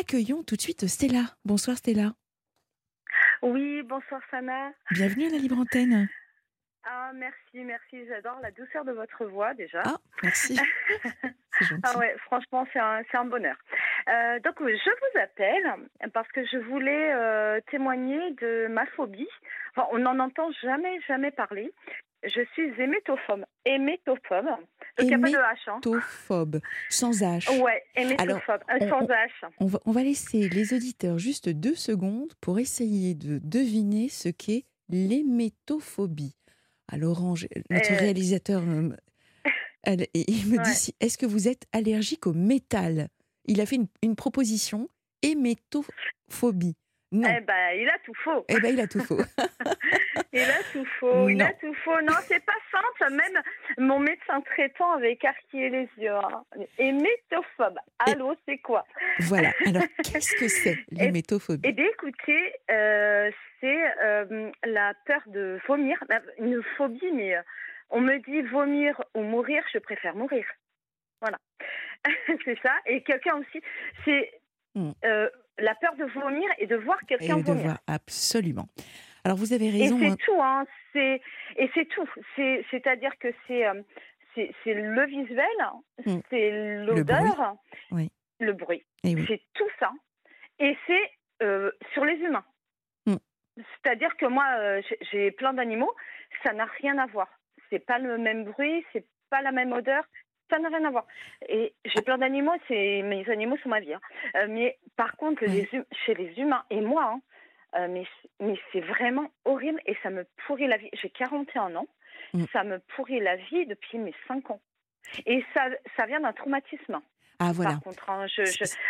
accueillons tout de suite Stella. Bonsoir Stella. Oui, bonsoir Sana. Bienvenue à la Libre Antenne. Ah, merci, merci. J'adore la douceur de votre voix déjà. Ah, merci. Ah ouais, franchement, c'est un, un bonheur. Euh, donc, je vous appelle parce que je voulais euh, témoigner de ma phobie. Enfin, on n'en entend jamais, jamais parler. Je suis hémétophobe. Hémétophobe. Donc, il n'y a pas de H. Hein. Hémétophobe, sans H. Ouais, hémétophobe, euh, on- sans on- H. On va, on va laisser les auditeurs juste deux secondes pour essayer de deviner ce qu'est l'hémétophobie. Alors, Orange, notre Euh. réalisateur, euh, elle- il me Ouais. dit si- est-ce que vous êtes allergique au métal? Il a fait une, une proposition hémétophobie. Non. Eh ben, il a tout faux. Eh ben, il a tout faux. Il a tout faux. Il Non. a tout faux. Non, c'est pas simple. Même mon médecin traitant avait écarquillé les yeux. hein. Hémétophobe. Allô, c'est quoi? voilà. Alors, qu'est-ce que c'est l'hémétophobie? Eh bien, écoutez, euh, c'est euh, la peur de vomir. La- Une phobie, mais euh, on me dit vomir ou mourir, je préfère mourir. Voilà. c'est ça. Et quelqu'un aussi, c'est Hmm. euh, la peur de vomir et de voir Et quelqu'un de vomir. voir, absolument. Alors, vous avez Et raison. c'est hein. tout, hein. C'est et c'est tout. C'est c'est-à-dire que c'est euh, c'est c'est le visuel, Mm. c'est l'odeur, Oui. le bruit. Oui. C'est tout ça. Et c'est euh, sur les humains. Mm. C'est-à-dire que moi, euh, j'ai- j'ai plein d'animaux, ça n'a rien à voir. C'est pas le même bruit, c'est pas la même odeur, ça n'a rien à voir. Et j'ai plein d'animaux, c'est mes animaux sont ma vie. hein. Euh, mais par contre, les hum- chez les humains et moi, hein, euh, mais c'est vraiment horrible et ça me pourrit la vie. J'ai 41 ans, Mm. ça me pourrit la vie depuis mes 5 ans. Et ça, ça vient d'un traumatisme. Ah, voilà. Par contre, hein, je,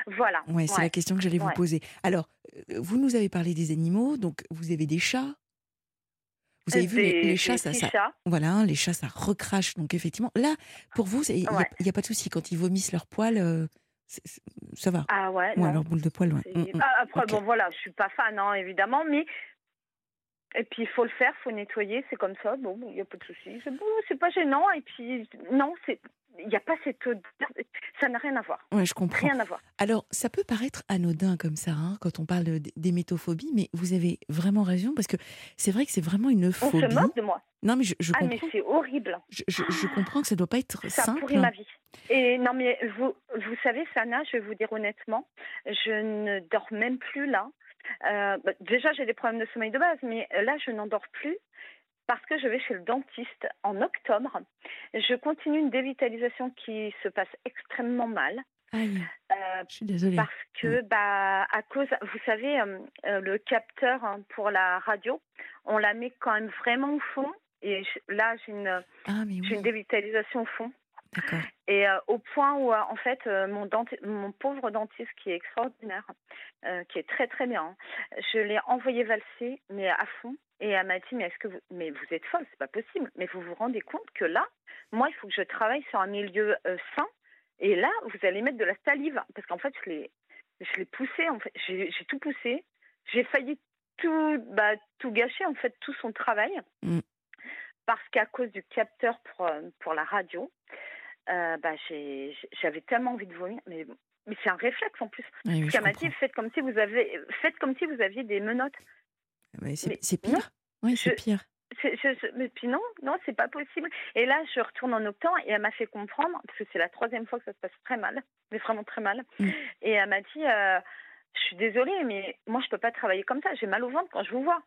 voilà. Ouais, c'est Ouais. la question que j'allais vous Ouais. poser. Alors, euh, vous nous avez parlé des animaux, donc vous avez des chats. Vous avez vu, les, chats, ça, ça, chats. voilà, hein, les chats, ça recrache. Donc effectivement, là, pour vous, il n'y a, Ouais. y a pas de souci. Quand ils vomissent leur poil, euh, ça va. Ah ouais, Ou non. alors boule de poil, ouais. Mm, mm. Ah, après, bon, voilà, je suis pas fan, hein, évidemment, mais. Et puis, il faut le faire, il faut nettoyer, c'est comme ça. Bon, il n'y a pas de souci. C'est bon, c'est pas gênant. Et puis, non, c'est. Il n'y a pas cette odeur. Ça n'a rien à voir. Ouais, je comprends. Rien à voir. Alors, ça peut paraître anodin comme ça, hein, quand on parle d'hémétophobie, mais vous avez vraiment raison, parce que c'est vrai que c'est vraiment une On phobie. se moque de moi. Non, mais je, je Ah, mais c'est horrible. Je, je- je comprends que ça doit pas être Ça simple. pourrit ma vie. Et non, mais vous, vous savez, Sana, je vais vous dire honnêtement, je ne dors même plus là. Euh, bah, déjà, j'ai des problèmes de sommeil de base, mais là, je n'en dors plus parce que je vais chez le dentiste en octobre. Je continue une dévitalisation qui se passe extrêmement mal. Aïe, euh, je suis désolée. parce que, bah, à cause, vous savez, euh, euh, le capteur hein, pour la radio, on la met quand même vraiment au fond. Et je- là, j'ai une, Ah, une dévitalisation au fond. Et euh, au point où, euh, en fait, euh, mon, mon pauvre dentiste, qui est extraordinaire, euh, qui est très très bien, hein, je l'ai envoyé valser, mais à fond. Et elle m'a dit, mais est-ce que vous, mais vous êtes folle, c'est pas possible. Mais vous vous rendez compte que là, moi, il faut que je travaille sur un milieu euh, sain. Et là, vous allez mettre de la salive, parce qu'en fait, je l'ai, je l'ai poussé. En fait, j'ai, tout poussé. J'ai failli tout, bah, tout gâcher, en fait, tout son travail, Mm. parce qu'à cause du capteur pour pour la radio. Euh, bah, j'avais tellement envie de vomir, mais, mais c'est un réflexe en plus. Oui, oui, m'a dit faites comme si vous avez, faites comme si vous aviez des menottes. Ouais, c'est pire. Oui, c'est pire. Je- mais puis non, non, c'est pas possible. Et là, je retourne en octobre et elle m'a fait comprendre, parce que c'est la troisième fois que ça se passe très mal, mais vraiment très mal. Mm. Et elle m'a dit, euh, je suis désolée, mais moi, je peux pas travailler comme ça. J'ai mal au ventre quand je vous vois.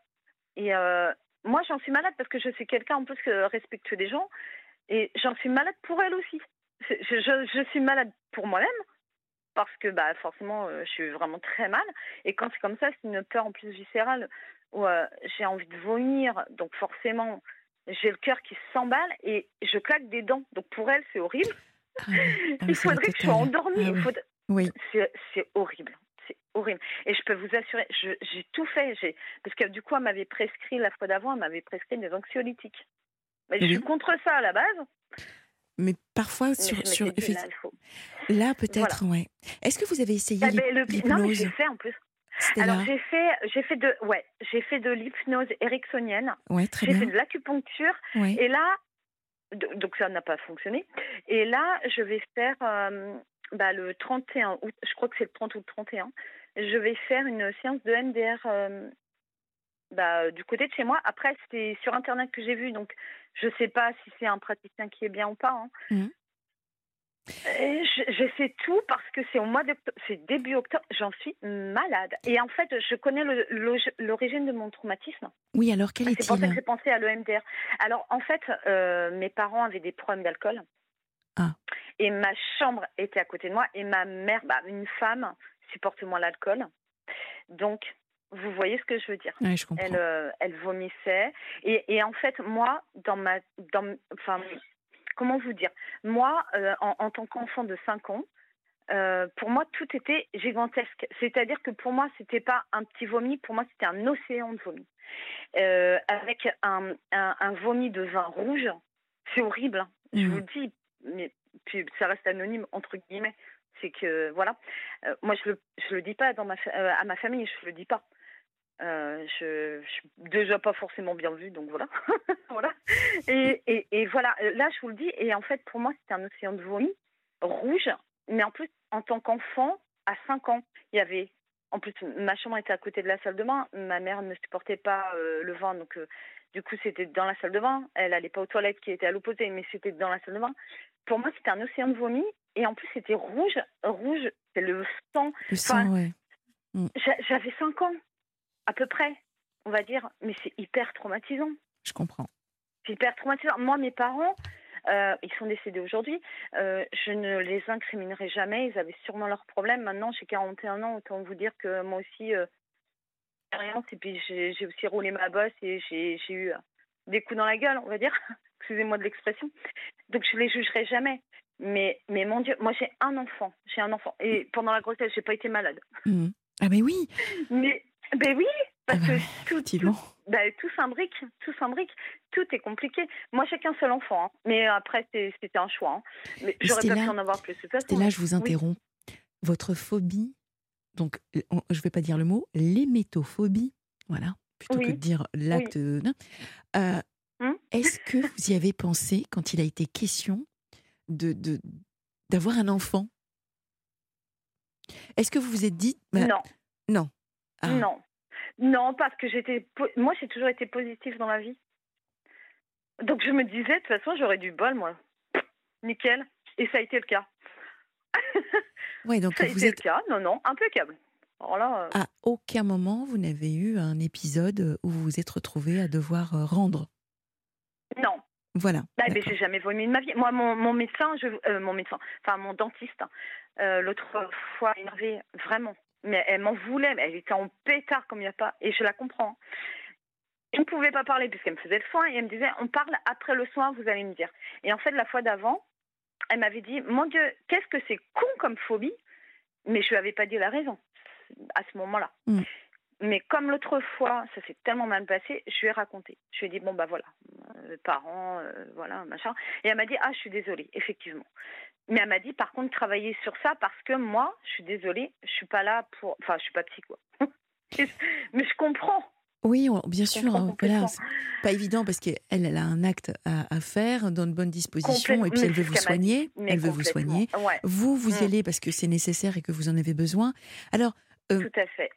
Et euh, moi, j'en suis malade parce que je suis quelqu'un en plus que respectueux des gens. Et j'en suis malade pour elle aussi. Je, je, je suis malade pour moi-même parce que bah, forcément, euh, je suis vraiment très mal. Et quand c'est comme ça, c'est une peur en plus viscérale où euh, j'ai envie de vomir. Donc forcément, j'ai le cœur qui s'emballe et je claque des dents. Donc pour elle, c'est horrible. Ah oui, ah Il faudrait que je sois endormie. Ah oui. faudrait- Oui, c'est horrible. C'est horrible. Et je peux vous assurer, j'ai tout fait. Parce que du coup, elle m'avait prescrit, la fois d'avant, elle m'avait prescrit des anxiolytiques. Mais je Oui. suis contre ça à la base. mais parfois sur, sur dit, là, peut-être, ouais. Est-ce que vous avez essayé Ah ben, le- Non, mais j'ai fait en plus. Alors j'ai fait, j'ai fait de, ouais, j'ai fait de l'hypnose ericksonienne. Ouais, très J'ai fait bien. de l'acupuncture. Ouais. Et là, donc ça n'a pas fonctionné. Et là, je vais faire euh, bah, le 31 août, je crois que c'est le 30 ou le 31, je vais faire une séance de MDR euh, bah, du côté de chez moi. Après, c'était sur Internet que j'ai vu, donc je ne sais pas si c'est un praticien qui est bien ou pas. Hein. Mmh. je, je, sais tout parce que c'est au mois d'octobre, c'est début octobre, j'en suis malade. Et en fait, je connais l'origine de mon traumatisme. Oui, alors quel est-il C'est pour ça que j'ai pensé à l'EMDR. Alors en fait, euh, mes parents avaient des problèmes d'alcool. Ah. Et ma chambre était à côté de moi et ma mère, bah, une femme, supporte moins l'alcool. Donc, vous voyez ce que je veux dire Oui, je comprends. Elle, euh, elle vomissait. Et, et, en fait, moi, dans ma. Dans, enfin, comment vous dire? Moi, euh, en, en, tant qu'enfant de 5 ans, euh, pour moi, tout était gigantesque. C'est-à-dire que pour moi, c'était pas un petit vomi, pour moi, c'était un océan de vomi. Avec un, un, un, vomi de vin rouge. C'est horrible, hein. mmh. je vous le dis. Mais puis ça reste anonyme, entre guillemets c'est que voilà, euh, moi je le je le dis pas dans ma euh, à ma famille, je le dis pas. Euh, je, je suis déjà pas forcément bien vue, donc voilà, voilà. Et, et, et, voilà, là je vous le dis, et en fait pour moi c'était un océan de vomi rouge, mais en plus en tant qu'enfant à 5 ans, il y avait en plus ma chambre était à côté de la salle de bain, ma mère ne supportait pas euh, le vin, donc du coup c'était dans la salle de bain. Elle allait pas aux toilettes qui étaient à l'opposé, mais c'était dans la salle de bain. Pour moi c'était un océan de vomi et en plus, c'était rouge. Rouge, c'est le sang. Le sang, enfin, ouais. Mm. J'avais 5 ans, à peu près, on va dire. Mais c'est hyper traumatisant. Je comprends. C'est hyper traumatisant. Moi, mes parents, euh, ils sont décédés aujourd'hui. Euh, je ne les incriminerai jamais. Ils avaient sûrement leurs problèmes. Maintenant, j'ai 41 ans. Autant vous dire que moi aussi, euh, et puis j'ai aussi roulé ma bosse et j'ai eu des coups dans la gueule, on va dire. Excusez-moi de l'expression. Donc, je les jugerai jamais. Mais, mais mon Dieu, moi j'ai un enfant, j'ai un enfant. Et pendant la grossesse, j'ai pas été malade. Mmh. Ah mais oui Mais ben oui, parce ah bah, que tout, tout, ben, tout s'imbrique, tout s'imbrique, tout est compliqué. Moi j'ai qu'un seul enfant, hein. mais après c'était un choix. Hein. Mais j'aurais pas pu en avoir plus. Et là, je vous interromps. Oui. Votre phobie, donc je vais pas dire le mot, l'hémétophobie, voilà, plutôt oui. que de dire l'acte. Oui. Euh, hum? Est-ce que vous y avez pensé quand il a été question de d'avoir un enfant? Est-ce que vous vous êtes dit bah, Non. Non. Ah. Non. Non, parce que j'étais. Moi, j'ai toujours été positive dans la vie. Donc, je me disais, de toute façon, j'aurais du bol, moi. Nickel. Et ça a été le cas. ouais, donc ça a vous été êtes... le cas. Non, non, impeccable. Alors là, euh... À aucun moment, vous n'avez eu un épisode où vous vous êtes retrouvé à devoir euh, rendre Non. Voilà. Bah, mais j'ai jamais vomi de ma vie. Moi, mon, mon médecin, je, euh, mon médecin, enfin mon dentiste, euh, l'autre fois énervée, vraiment. Mais elle m'en voulait, mais elle était en pétard comme il n'y a pas, et je la comprends. Je ne pouvais pas parler puisqu'elle me faisait le soin et elle me disait on parle après le soin, vous allez me dire. Et en fait, la fois d'avant, elle m'avait dit mon Dieu, qu'est-ce que c'est con comme phobie, mais je lui avais pas dit la raison à ce moment-là. Mm. Mais comme l'autre fois, ça s'est tellement mal passé, je lui ai raconté. Je lui ai dit, bon, bah voilà, euh, parents, euh, voilà, machin. Et elle m'a dit, ah, je suis désolée, effectivement. Mais elle m'a dit, par contre, travailler sur ça parce que moi, je suis désolée, je suis pas là pour. Enfin, je suis pas psy, quoi. Mais je comprends. Oui, bien sûr. Hein, voilà, pas évident parce qu'elle elle a un acte à, à, faire dans de bonnes dispositions et puis elle veut vous soigner. Elle veut vous soigner. Ouais. Vous, vous y Mm. allez parce que c'est nécessaire et que vous en avez besoin. Alors, euh, Tout à fait.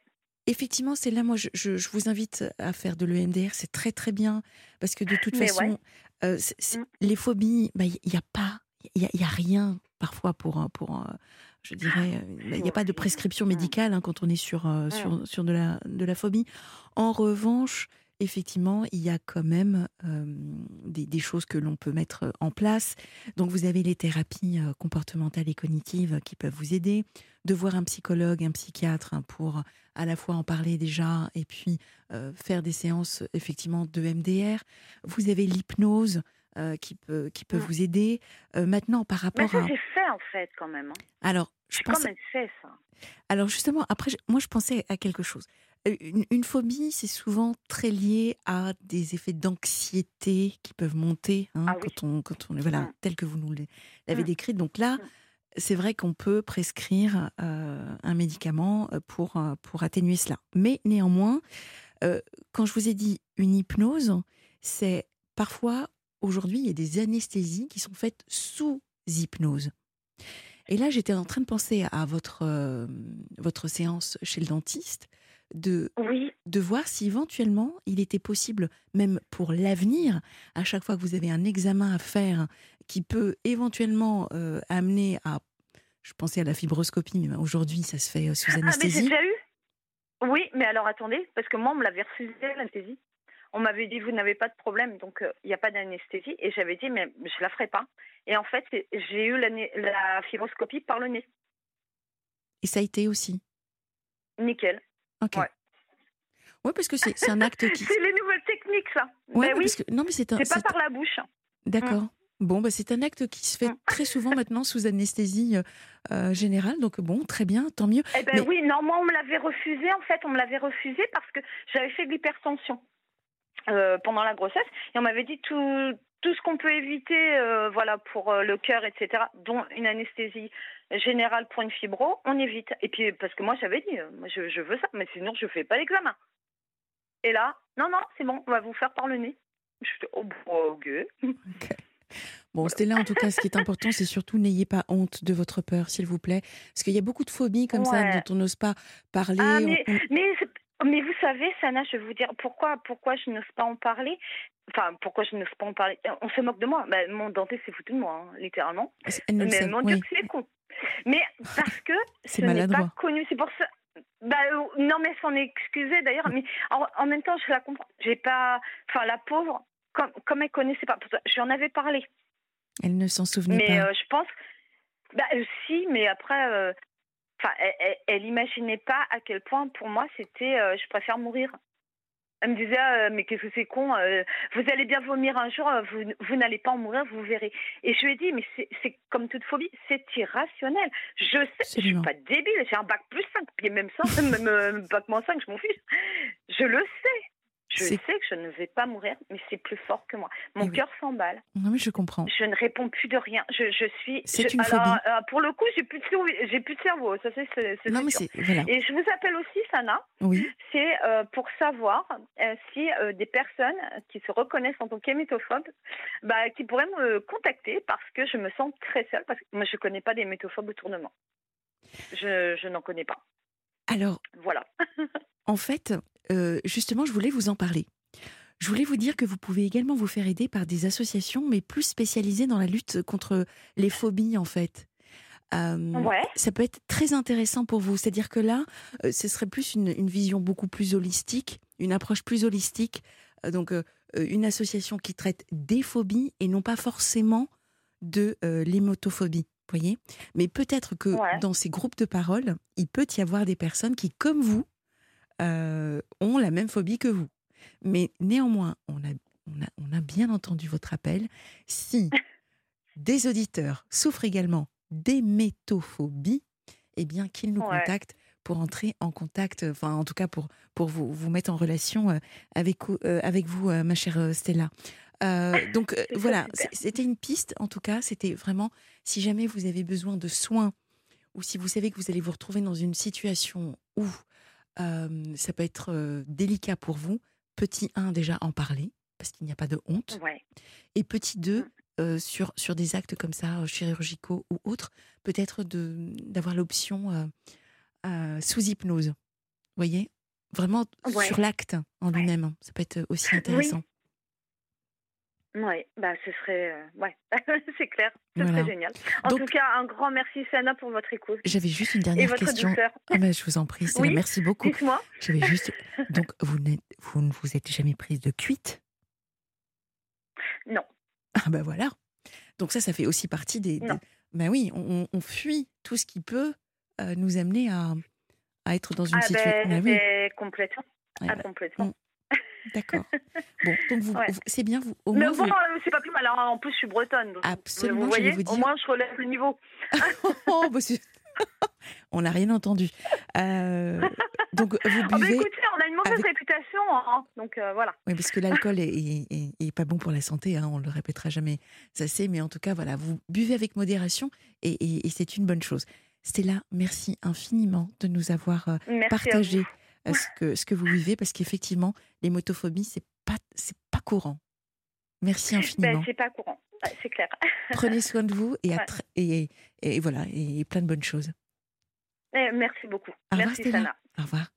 Effectivement, c'est là, moi, je, je, je, vous invite à faire de l'EMDR, c'est très très bien, parce que de toute Mais façon, ouais. euh, c est, c est, Mm. les phobies, il bah, n'y a pas, il n'y a, y a, rien parfois pour, pour je dirais, il n'y a pas de prescription médicale hein, quand on est sur, Mm. sur, sur de, la, de la phobie. En revanche, effectivement, il y a quand même euh, des, des, choses que l'on peut mettre en place. Donc, vous avez les thérapies comportementales et cognitives qui peuvent vous aider, de voir un psychologue, un psychiatre hein, pour à la fois en parler déjà et puis euh, faire des séances effectivement de MDR. Vous avez l'hypnose. Euh, qui peut, qui peut Mm. vous aider. Euh, maintenant, par rapport Mais ça, à... j'ai fait en fait quand même. Hein. Alors, je pense... quand même fait ça. Alors justement, après, moi, je pensais à quelque chose. Une, une phobie, c'est souvent très lié à des effets d'anxiété qui peuvent monter hein, ah, quand, on, quand on voilà, mm. tel que vous nous l'avez mm. décrit. Donc là, mm. c'est vrai qu'on peut prescrire euh, un médicament pour, euh, pour atténuer cela. Mais néanmoins, euh, quand je vous ai dit une hypnose, c'est parfois, aujourd'hui, il y a des anesthésies qui sont faites sous hypnose. Et là, j'étais en train de penser à votre, euh, votre séance chez le dentiste, de, Oui. de voir si éventuellement il était possible, même pour l'avenir, à chaque fois que vous avez un examen à faire qui peut éventuellement euh, amener à. Je pensais à la fibroscopie, mais aujourd'hui, ça se fait euh, sous Ah, mais j'ai anesthésie. déjà eu Oui, mais alors attendez, parce que moi, on me l'avait refusé, l'anesthésie. On m'avait dit, vous n'avez pas de problème, donc euh, il n'y a pas d'anesthésie. Et j'avais dit, mais je la ferai pas. Et en fait, j'ai eu la, la fibroscopie par le nez. Et ça a été aussi. Nickel. Ok. Ouais. Ouais, parce que c'est un acte qui. C'est les nouvelles techniques, ça. Ouais, ben oui, parce que- non, mais c'est un. c'est pas par la bouche. D'accord. Bon, bah, c'est un acte qui se fait Mm. très souvent maintenant sous anesthésie euh, euh, générale. Donc, bon, très bien, tant mieux. Eh ben Mais- oui, non, moi on me l'avait refusé en fait, on me l'avait refusé parce que j'avais fait de l'hypertension euh, pendant la grossesse et on m'avait dit tout tout ce qu'on peut éviter, euh, voilà, pour euh, le cœur, etc., dont une anesthésie générale pour une fibro, on évite. Et puis parce que moi j'avais dit, euh, moi, je, je veux ça, mais sinon je fais pas l'examen. Et là, non non, c'est bon, on va vous faire par le nez. Je fais, oh, bon, ok. Bon, Stella, en tout cas, ce qui est important, c'est surtout n'ayez pas honte de votre peur, s'il vous plaît. Parce qu'il y a beaucoup de phobies comme ça dont on n'ose pas parler. Ah, mais, on- mais, c'est- mais vous savez, Sana, je vais vous dire pourquoi, pourquoi je n'ose pas en parler. Enfin, pourquoi je n'ose pas en parler. On se moque de moi. Ben, mon dentiste s'est foutu de moi, hein, littéralement. Elle mais mon oui, Dieu, que c'est con. Mais parce que je n'ai pas connu. C'est pour ça. Bah, euh, non, mais s'en excusé d'ailleurs. Mais en, en même temps, je la comprends. J'ai pas. Enfin, la pauvre, comme, comme elle connaissait pas. J'en avais parlé. elle ne s'en souvenait Mais pas. euh, je pense. Bah, euh, si, mais après. euh, Enfin, elle, elle, elle imaginait pas à quel point pour moi c'était. euh, je préfère mourir. Elle me disait, ah, mais qu'est-ce que c'est con, euh, vous allez bien vomir un jour, euh, vous, vous n'allez pas en mourir, vous verrez. Et je lui ai dit, mais c'est- comme toute phobie, c'est irrationnel. Je sais, je suis pas débile, j'ai un bac plus 5, puis même ça, même euh, bac moins 5, je m'en fiche. Je le sais. Je sais que je ne vais pas mourir, mais c'est plus fort que moi. Mon Eh oui. cœur s'emballe. Non, mais je comprends. Je ne réponds plus de rien. Je, je suis. C'est une alors, phobie. euh, pour le coup, j'ai plus de cerveau. J'ai plus de cerveau. Ça c'est. Non, mais c'est. Voilà. Et je vous appelle aussi, Sana Oui. c'est euh, pour savoir euh, si des personnes qui se reconnaissent en tant qu'hémétophobes, bah, qui pourraient me contacter parce que je me sens très seule, parce que moi je ne connais pas d'hémétophobes autour de moi. Je, je n'en connais pas. Alors, Voilà. En fait, euh, justement, je voulais vous en parler. Je voulais vous dire que vous pouvez également vous faire aider par des associations, mais plus spécialisées dans la lutte contre les phobies, en fait. Euh, Ouais. Ça peut être très intéressant pour vous. C'est-à-dire que là, euh, ce serait plus une, une vision beaucoup plus holistique, une approche plus holistique. Euh, donc, une association qui traite des phobies et non pas forcément de l'hémotophobie. Voyez Mais peut-être que Ouais. dans ces groupes de parole, il peut y avoir des personnes qui, comme vous, euh, ont la même phobie que vous. Mais néanmoins, on a, on, a, on a bien entendu votre appel. Si des auditeurs souffrent également d'hémétophobie, eh bien qu'ils nous Ouais. contactent pour entrer en contact, euh, enfin en tout cas pour, pour vous, vous mettre en relation euh, avec, euh, avec vous, euh, ma chère Stella. Euh, donc voilà, c'était une piste en tout cas, c'était vraiment, si jamais vous avez besoin de soins ou si vous savez que vous allez vous retrouver dans une situation où ça peut être délicat pour vous, petit 1 déjà en parler, parce qu'il n'y a pas de honte, Ouais. et petit 2 Mm. euh, sur, sur des actes comme ça, chirurgicaux ou autres, peut-être de d'avoir l'option euh, euh, sous hypnose. Vous voyez? Vraiment Ouais. sur l'acte en Ouais. lui-même, ça peut être aussi intéressant. Ouais, bah ce serait, euh, ouais, c'est clair, ce Voilà. serait génial. En Donc- tout cas, un grand merci Sana pour votre écoute J'avais juste une et dernière votre question. Ah ben, je vous en prie, Oui, merci beaucoup. Dites-moi. J'avais juste. Donc, vous, n'êtes- vous ne vous êtes jamais prise de cuite? Non. Ah ben voilà. Donc ça, ça fait aussi partie des. des-. Ben oui, on, on fuit tout ce qui peut euh, nous amener à, à être dans une Ah situation. ben, Ben oui, ben, complètement. Ah, bah, complètement. D'accord. Bon, donc vous, Ouais. c'est bien, vous, au Mais moins, bon, vous- euh, c'est pas plus mal. hein. En plus, je suis bretonne. donc, Absolument, Vous voyez, vous au moins, je relève le niveau. Oh, bah, c'est- on n'a rien entendu. Euh, donc vous Ah bah buvez. écoutez, on a une mauvaise avec- réputation, hein. donc euh, voilà. Oui, parce que l'alcool est, est- est- est pas bon pour la santé, hein, on le répétera jamais assez, mais en tout cas, voilà, vous buvez avec modération et, et- et c'est une bonne chose. Stella, merci infiniment de nous avoir euh, partagé ce, que, ce que vous vivez, parce qu'effectivement, l'hémotophobie, c'est pas, c'est pas courant. Merci Ben, infiniment. c'est pas courant. c'est clair. Prenez soin de vous et, et, et, voilà, et plein de bonnes choses. Eh, merci beaucoup. Au merci, Sana. Au revoir.